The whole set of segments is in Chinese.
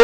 う。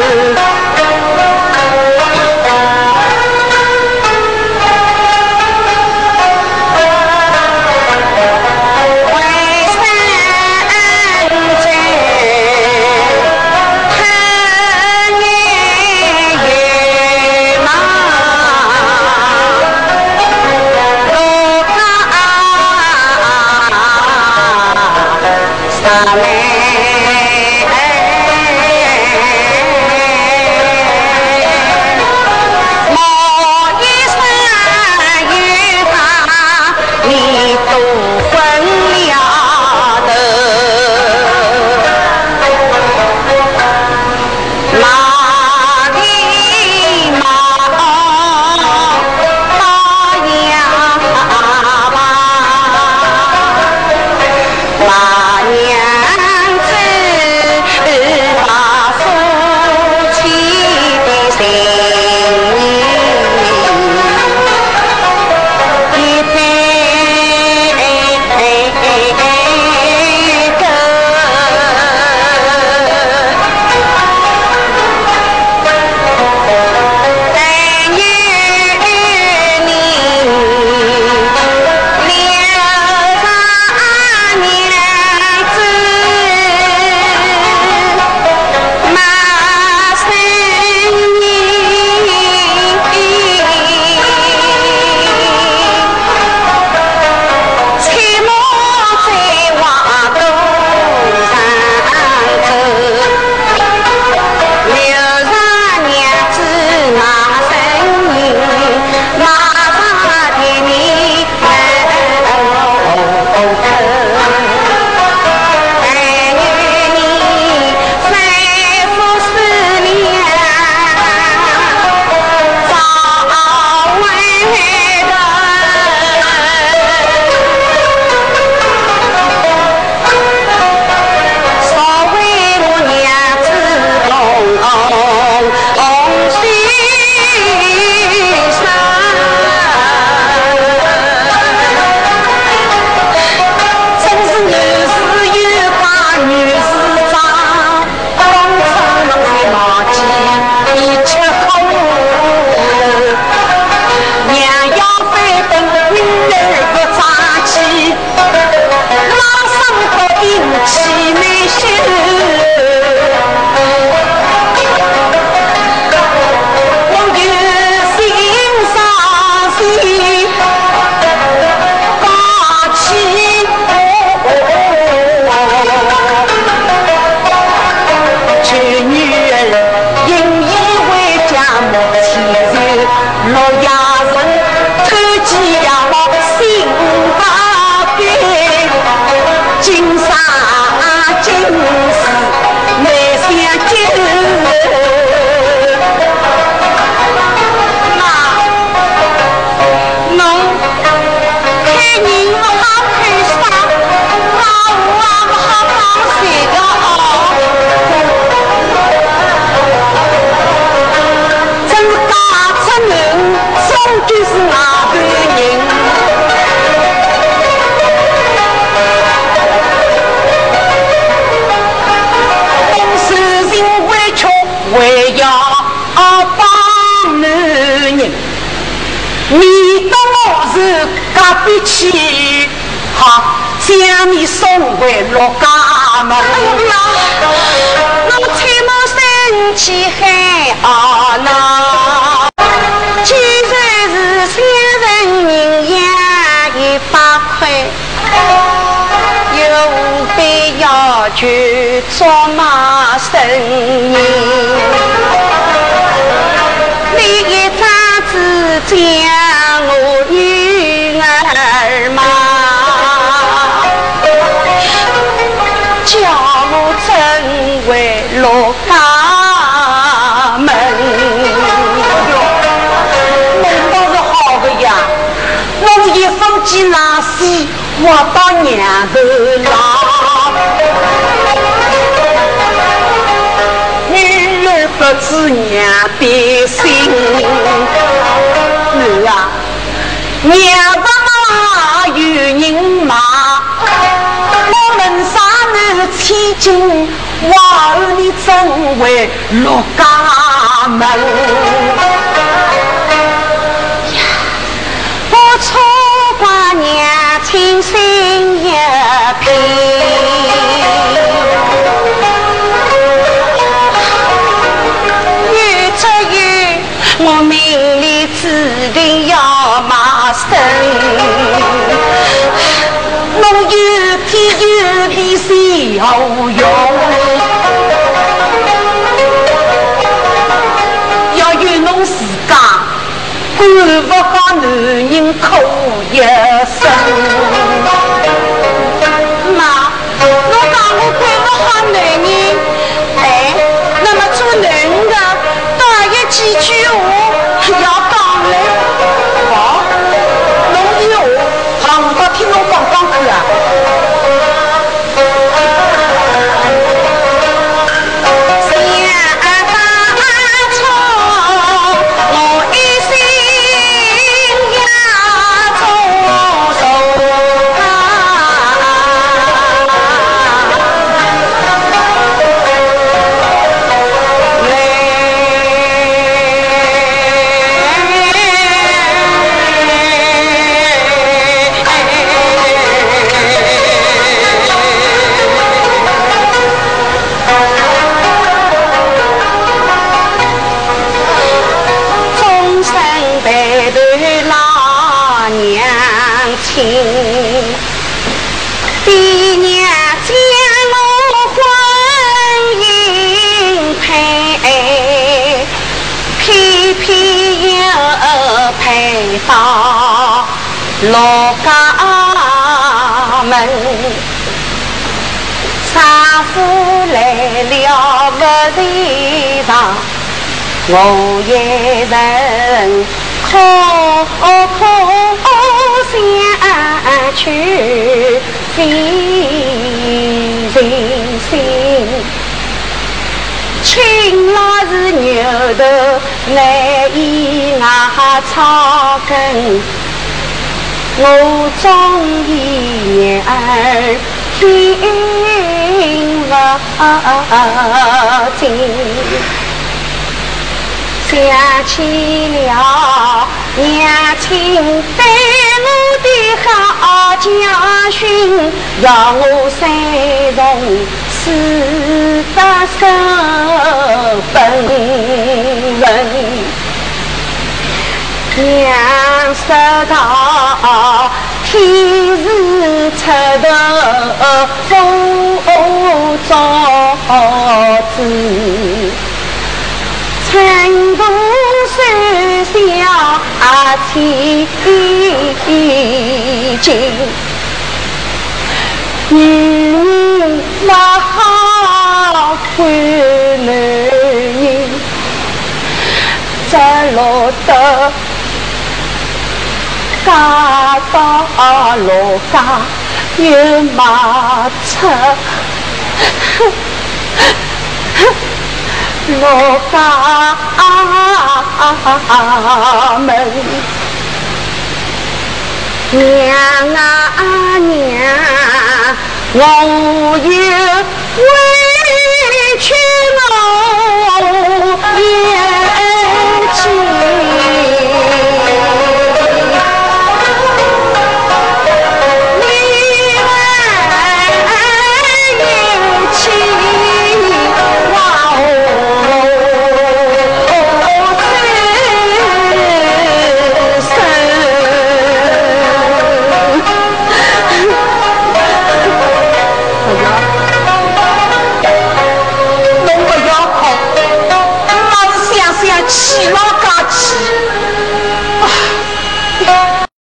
做马生意，你一咋子将我女儿骂，叫我怎会落家门？难道是好个呀？我一封寄拉西，我到娘头来。不知娘的心，我啊，娘不骂有人骂，我们三个千金，娃儿你怎会落家门？好友。要有侬自家，管不好男人哭一声。妈，老家门，丈夫来了不在场，我一人哭哭想去心人心，青老是牛头难以牙草根。我中意女儿听不进，想起了娘亲对我的好教训，要我三从四百守本分。娘说道：“天时出头不早子，成功收下千金。女人那好闺女在路的家到路家有马车，路家门娘啊娘。我有